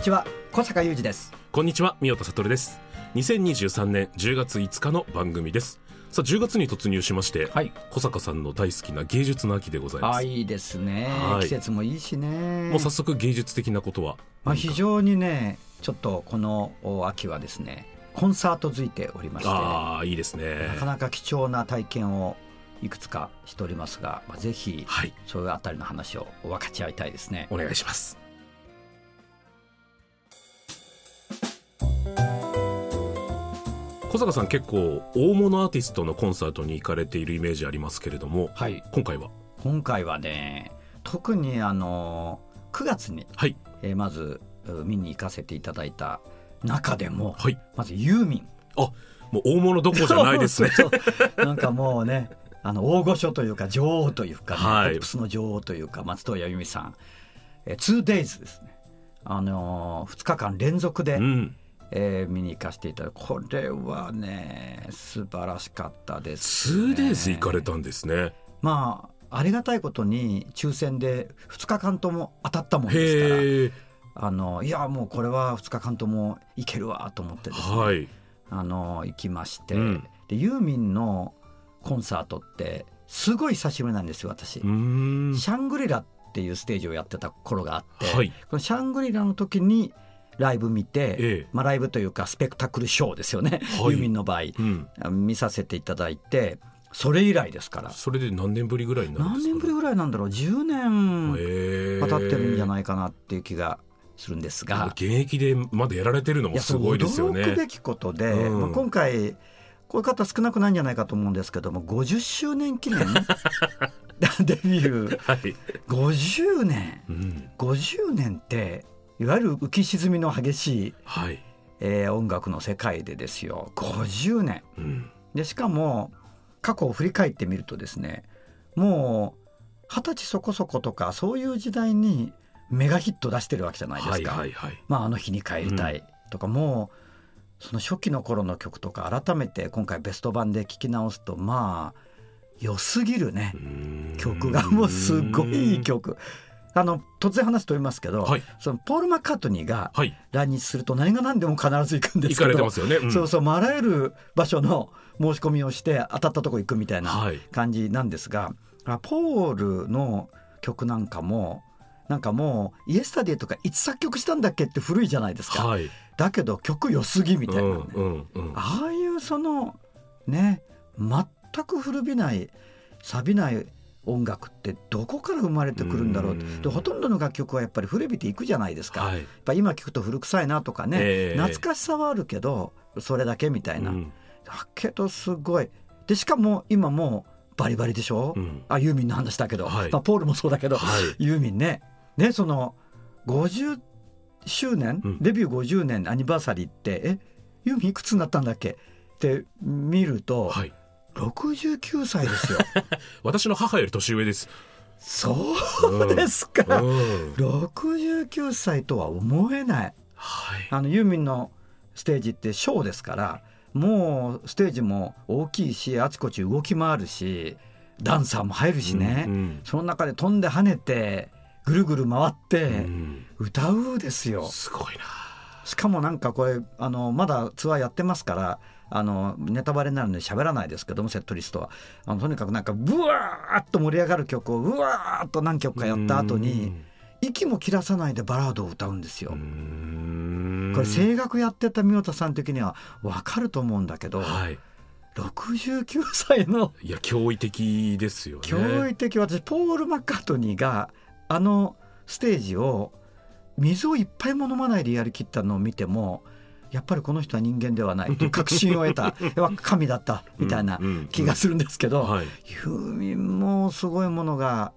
にちは小坂雄二です。こんにちは宮田悟です。2023年10月5日の番組です。さあ10月に突入しまして、はい。小坂さんの大好きな芸術の秋でございます。あいいですね、はい。季節もいいしね。もう早速芸術的なことはまあ、非常にねちょっとこのお秋はですねコンサートづいておりましてああいいですね。なかなか貴重な体験をいくつかしておりますが、まあ、ぜひはい。そういうあたりの話を分かち合いたいですね。お願いします小坂さん結構大物アーティストのコンサートに行かれているイメージありますけれどもはい。今回は？今回はね特にあの9月に、はい。えーまずう見に行かせていただいた中でも、はい。まずユーミン。もう大物どころじゃないですね。そうそうなんかもうねあの大御所というか女王というか、ねはい。ポップスの女王というか松任谷由実さん、えー、2days ですね。あのー、2日間連続で、うんえー見に行かせていただこれはね素晴らしかったです、ね、2days 行かれたんですね。まあありがたいことに抽選で2日間とも当たったもんですから。あのいやもうこれは2日間とも行けるわと思ってですね、はい。あの行きまして、うん。でユーミンのコンサートってすごい久しぶりなんですよ私、シャングリラっていうステージをやってた頃があって、はい。このシャングリラの時にライブ見て、ええ。まあ、ライブというかスペクタクルショーですよね、はい。ユーミンの場合。うん。見させていただいてそれ以来ですから。それで何年ぶりぐらいになるんですか、ね、何年ぶりぐらいなんだろう。10年へえ。は経ってるんじゃないかなっていう気がするんですが。現役でまだやられてるのもすごいですよやそう驚くべね。きことで、うん。まあ、今回こういう方少なくないんじゃないかと思うんですけども50周年記念？デビュー。はい。50年。うん。50年っていわゆる浮き沈みの激しい、はい。えー音楽の世界でですよ50年うん。でしかも過去を振り返ってみるとですねもう二十歳そこそことかそういう時代にメガヒット出してるわけじゃないですはいか。はいはい。まあ、あの日に帰りたいとか、もうその初期の頃の曲とか改めて今回ベスト版で聴き直すとまあ良すぎるね曲がもうすごいいい。曲。あの突然話すと言いますけど、はいそのポール・マッカートニーがはい。来日すると何が何でも必ず行くんですけど行かれてますよね。うんそうそう、まあ、あらゆる場所の申し込みをして当たったとこ行くみたいなはい。感じなんですが、あポールの曲なんかもなんかもう「イエスタディ」とかいつ作曲したんだっけって古いじゃないですか、はい。だけど曲良すぎみたいな、うんうんうん。ああいうそのね全く古びない錆びない音楽ってどこから生まれてくるんだろう？うん。でほとんどの楽曲はやっぱり古びていくじゃないですか、はい。やっぱ今聞くと古臭いなとかね、ええ。懐かしさはあるけどそれだけみたいな、うん。だけどすごい。でしかも今もうバリバリでしょ、うん。あユーミンの話だけど、はい。まあ、ポールもそうだけど、はい。ユーミンね。ねその50周年、うん。デビュー50年アニバーサリーってえユーミンいくつになったんだっけ？って見ると、はい。69歳ですよ 私の母より年上です。そうですか、うん。69歳とは思えないはい。あのユーミンのステージってショーですからもうステージも大きいしあちこち動き回るしダンサーも入るしね、うんうんその中で飛んで跳ねてぐるぐる回ってうん歌うですよ、すごいな。しかもなんかこれあのまだツアーやってますからあのネタバレになるので喋らないですけどもセットリストはあのとにかくなんかブワーッと盛り上がる曲をうわーっと何曲かやった後に息も切らさないでバラードを歌うんですよう。ん。これ声楽やってた宮田さん的には分かると思うんだけど、はい。69歳のいや驚異的ですよね。驚異的私ポール・マッカートニーがあのステージを水をいっぱいも飲まないでやりきったのを見てもやっぱりこの人は人間ではない。という確信を得た。神だった。みたいな気がするんですけど、はい。ユーミンもすごいものが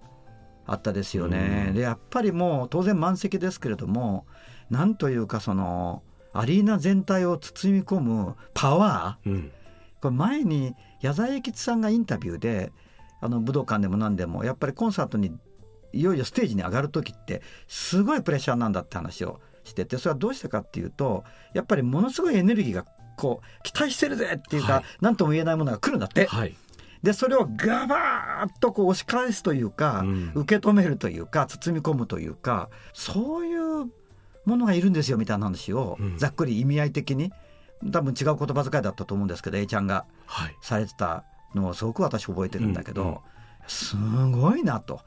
あったですよね。うん。でやっぱりもう当然満席ですけれどもなんというかそのアリーナ全体を包み込むパワー。うん。これ前に矢沢永吉さんがインタビューであの武道館でも何でもやっぱりコンサートにいよいよステージに上がる時ってすごいプレッシャーなんだって話をしててそれはどうしてかっていうとやっぱりものすごいエネルギーがこう期待してるぜっていうか、はい。何とも言えないものが来るんだって。はい。でそれをガバーッとこう押し返すというか、うん。受け止めるというか包み込むというかそういうものがいるんですよみたいな話を、うん。ざっくり意味合い的に。多分違う言葉遣いだったと思うんですけど A ちゃんがはい。されてたのをすごく私覚えてるんだけど、うんうん。すごいなと。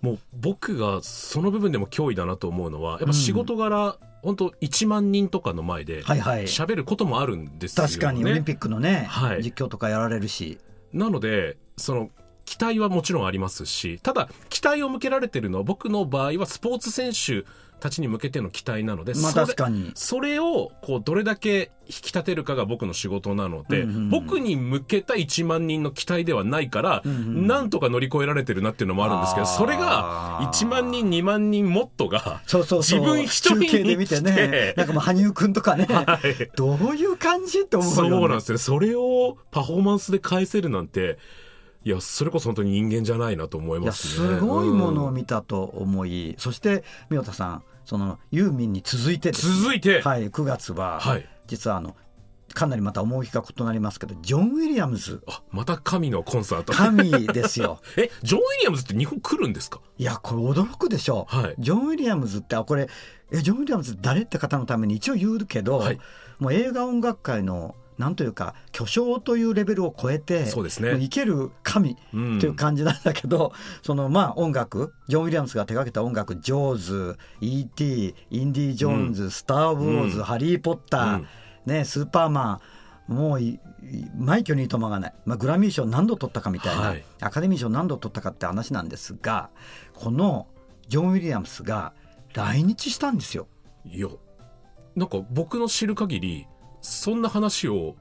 もう僕がその部分でも脅威だなと思うのはやっぱ仕事柄、本当1万人とかの前ではいはい。喋ることもあるんですよね。確かにオリンピックのね、はい。実況とかやられるし。なのでその期待はもちろんありますしただ期待を向けられてるのは僕の場合はスポーツ選手たちに向けての期待なので、まあそれ確かに。それをこうどれだけ引き立てるかが僕の仕事なので、うんうんうん僕に向けた1万人の期待ではないから、うんうんなんとか乗り越えられてるなっていうのもあるんですけどそれが1万人2万人もっとがそうそうそう。自分一人に中継で見てね。なんかもう羽生くんとかね、はい。どういう感じって思うよね。そうなんですねそれをパフォーマンスで返せるなんていやそれこそ本当に人間じゃないなと思いますね。すごいものをうん。見たと思い、そして宮田さんそのユーミンに続いてね。続いて、はい、9月は、はい。実はあのかなりまた趣が異なりますけどジョン・ウィリアムズ。あまた神のコンサート。神ですよ。えジョン・ウィリアムズって日本来るんですか？いやこれ驚くでしょう、はい。ジョン・ウィリアムズってあこれえジョン・ウィリアムズ誰って方のために一応言うけど、はい。もう映画音楽界のなんというか巨匠というレベルを超えてそうですね。も生ける神うん。という感じなんだけど、そのまあ音楽ジョン・ウィリアムスが手掛けた音楽「ジョーズ」「E.T.」「インディ・ジョーンズ」スター・ウォーズ」うん。ハリー・ポッター」うん。ね、スーパーマンもういい枚挙にいとまがない、まあ、グラミー賞何度取ったかみたいな、はい。アカデミー賞何度取ったかって話なんですがこのジョン・ウィリアムスが来日したんですよ。いやなんか僕の知る限りそんな話を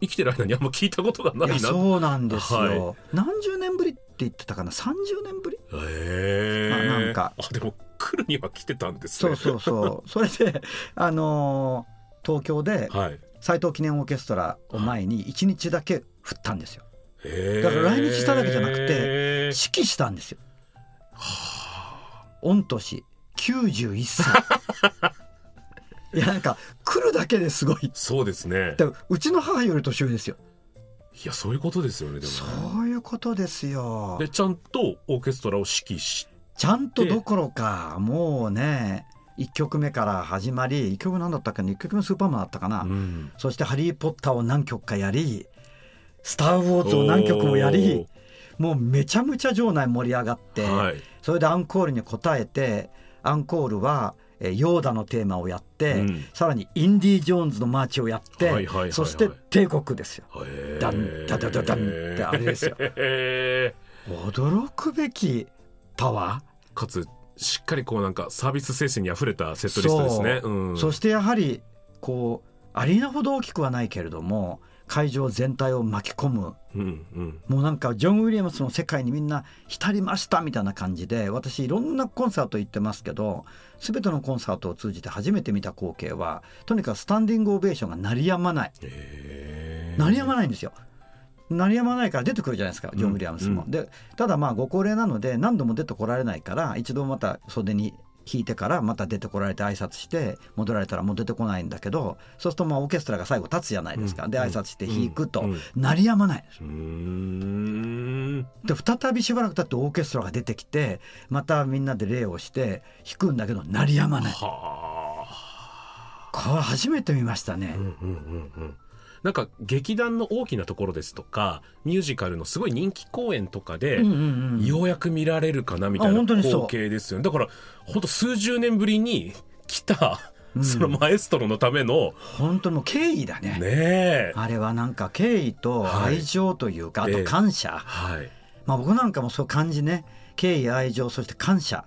生きてる間にあんま聞いたことがないな。いやそうなんですよ、は何十年ぶりって言ってたかな？30年ぶり？へえまあなんか。あでも来るには来てたんですね。そうそうそう。それであのー東京ではい。斎藤記念オーケストラを前に1日だけ振ったんですよ。へえだから来日しただけじゃなくて指揮したんですよ。御年91歳 いやなんか来るだけですごい。そうですね。でうちの母より年上ですよ。いやそういうことですよねでもそういうことですよ。でちゃんとオーケストラを指揮しちゃんとどころかもうね1曲目から始まり1曲なんだったっけね1曲目スーパーマンだったかな、うん。そして「ハリー・ポッター」を何曲かやり「スター・ウォーズ」を何曲もやりもうめちゃめちゃ場内盛り上がって、はい。それでアンコールに応えてアンコールはえーヨーダのテーマをやって、うん。さらにインディ・ジョーンズのマーチをやって、はいはいはいはい。そして帝国ですよ。ダンダダダダンってあれですよ。へ驚くべきパワー？かつしっかりこうなんかサービス精神にあふれたセットリストですね。そう。うん。ー、そしてやはりこうアリーナほど大きくはないけれども会場全体を巻き込む。うんうん。もうなんかジョン・ウィリアムスの世界にみんな浸りましたみたいな感じで私いろんなコンサート行ってますけど全てのコンサートを通じて初めて見た光景はとにかくスタンディングオベーションが鳴りやまない。鳴りやまないんですよ。鳴りやまないから出てくるじゃないですかジョン・ウィリアムスも。うん。でただまあご高齢なので何度も出てこられないから一度また袖に引いてからまた出てこられて挨拶して戻られたらもう出てこないんだけどそうするとまあオーケストラが最後立つじゃないですか、うん。で挨拶して引くと、鳴りやまない。で再びしばらく経ってオーケストラが出てきてまたみんなで礼をして弾くんだけど鳴りやまない。はこれ初めて見ましたね。あ、うんうんうんうんなんか劇団の大きなところですとかミュージカルのすごい人気公演とかで、うんうんうんようやく見られるかなみたいな光景ですよ。ねだから本当数十年ぶりに来た、うん。そのマエストロのための本当にもう敬意だね。ねえ。あれはなんか敬意と愛情というか、はいあと感謝、はい。まあ僕なんかもそう感じね。敬意愛情そして感謝、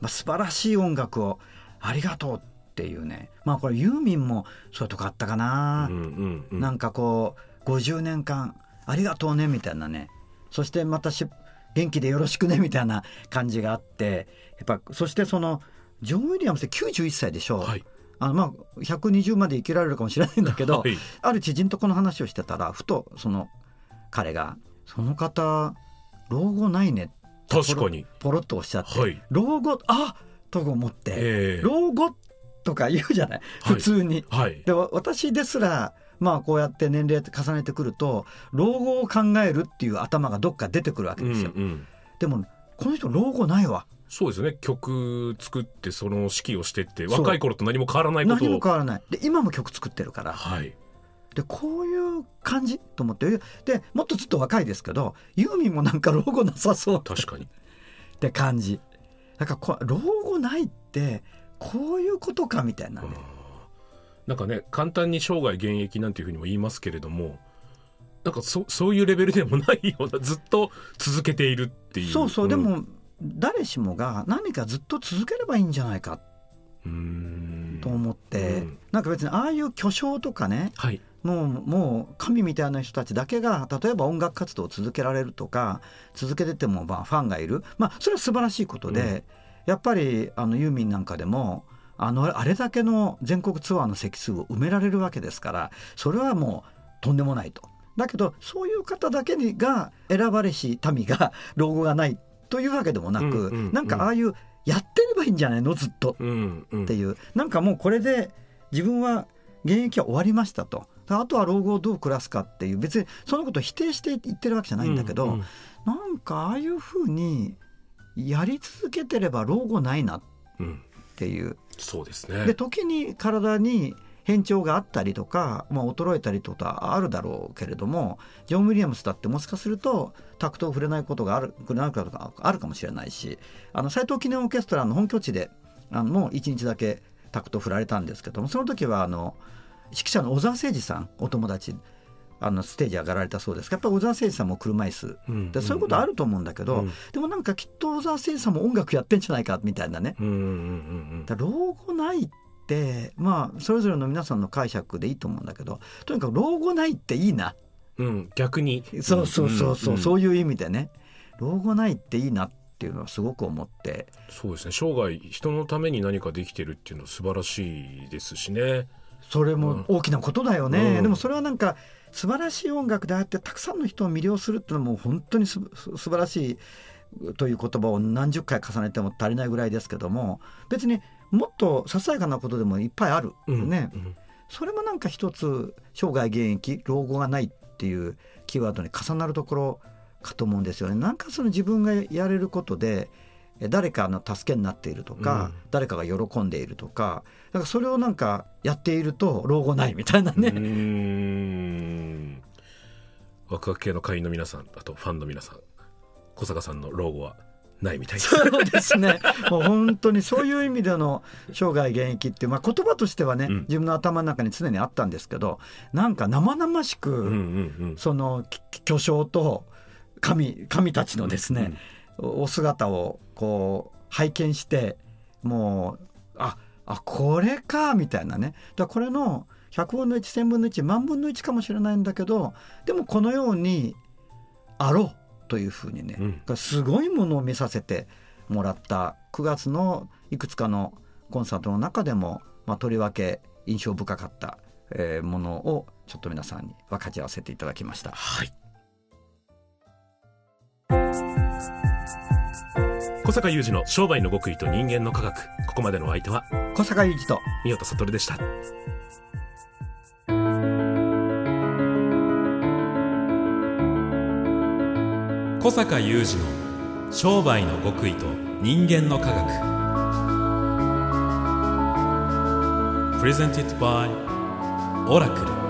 まあ、素晴らしい音楽をありがとうっっていうね。まあこれユーミンもそういうとこあったかな、うんうんうん。なんかこう50年間ありがとうねみたいなね。そしてまたし元気でよろしくねみたいな感じがあって。やっぱそしてそのジョン・ウィリアムスって91歳でしょ、はい。あのまあ120まで生きられるかもしれないんだけど、はい。ある知人とこの話をしてたらふとその彼が「その方老後ないね」確かに。ポロッとおっしゃって、はい。老後あと思って、ええ。老後とか言うじゃない？はい。普通に。はい。でわ私ですらまあこうやって年齢重ねてくると老後を考えるっていう頭がどっか出てくるわけうんですよ。うんでもこの人老後ないわ。そうですね。曲作ってその指揮をしてって若い頃と何も変わらないこと何もを変わらない。で今も曲作ってるから。はい。でこういう感じ？と思って。でもっとずっと若いですけどユーミンもなんか老後なさそう。確かに。って感じ。だからこ老後ないってこういうことかみたいなね、なんかね簡単に生涯現役なんていうふうにも言いますけれどもなんかそそういうレベルでもないようなずっと続けているっていう。そうそう、んでも誰しもが何かずっと続ければいいんじゃないかうーん。と思って、うん。なんか別にああいう巨匠とかねはい。もうもう神みたいな人たちだけが例えば音楽活動を続けられるとか続けててもまあファンがいる。まあそれは素晴らしいことで、やっぱりあのユーミンなんかでもあのあれだけの全国ツアーの席数を埋められるわけですからそれはもうとんでもないと。だけどそういう方だけにが選ばれし民が 老後がないというわけでもなく、うんうんうん。なんかああいうやってればいいんじゃないの？ずっと。うんうん。っていう。なんかもうこれで自分は現役は終わりましたと。あとは老後をどう暮らすかっていう。別にそのことを否定して言ってるわけじゃないんだけど、うんうん。なんかああいうふうにやり続けてれば老後ないなっうん。ていう。そうですでね時に体に変調があったりとか、まあ、衰えたりとかあるだろうけれどもジョン・ウィリアムスだってもしかするとタクトを触れないことがある触れないことがあるかもしれないしあの斎藤記念オーケストラの本拠地であのもう1日だけタクトを振られたんですけどもその時はあの指揮者の小沢誠二さんお友達あのステージ上がられたそうです。やっぱり小沢誠二さんも車椅子。うん。でそういうことあると思うんだけど、うん。でもなんかきっと小沢誠二さんも音楽やってんじゃないかみたいなね。うんうんうんだから老後ないってまあそれぞれの皆さんの解釈でいいと思うんだけどとにかく老後ないっていいな。うん。うん逆に。そうそうそうそう、ん。ん。そういう意味でね。老後ないっていいなっていうのはすごく思って。そうですね。生涯人のために何かできてるっていうのは素晴らしいですしね。それも大きなことだよね、うん。でもそれはなんか素晴らしい音楽であってたくさんの人を魅了するっていうのも本当にすす素晴らしいという言葉を何十回重ねても足りないぐらいですけども別にもっとささやかなことでもいっぱいある、うん。ねうん。それもなんか一つ生涯現役老後がないっていうキーワードに重なるところかと思うんですよね。なんかその自分がやれることでえ誰かの助けになっているとか、うん。誰かが喜んでいるとかだからそれをなんかやっていると老後ないみたいなね、ワクワク系の会員の皆さんあとファンの皆さん小坂さんの老後はないみたいです。そうですね。もう本当にそういう意味での生涯現役っていう、まあ、言葉としてはね、うん。自分の頭の中に常にあったんですけどなんか生々しく、うんうんうん。そのき巨匠と神神たちのですね、お姿をこう拝見してもうああこれかみたいなね。だからこれの100分の1,000分の1万分の1かもしれないんだけどでもこのようにあろうというふうにね、うん。すごいものを見させてもらった。9月のいくつかのコンサートの中でも、まあ、とりわけ印象深かった、えーものをちょっと皆さんに分かち合わせていただきました。はい小坂雄二の商売の極意と人間の科学。ここまでのお相手は小坂雄二と三代悟でした。小坂雄二の商売の極意と人間の科学。Presented by オラクル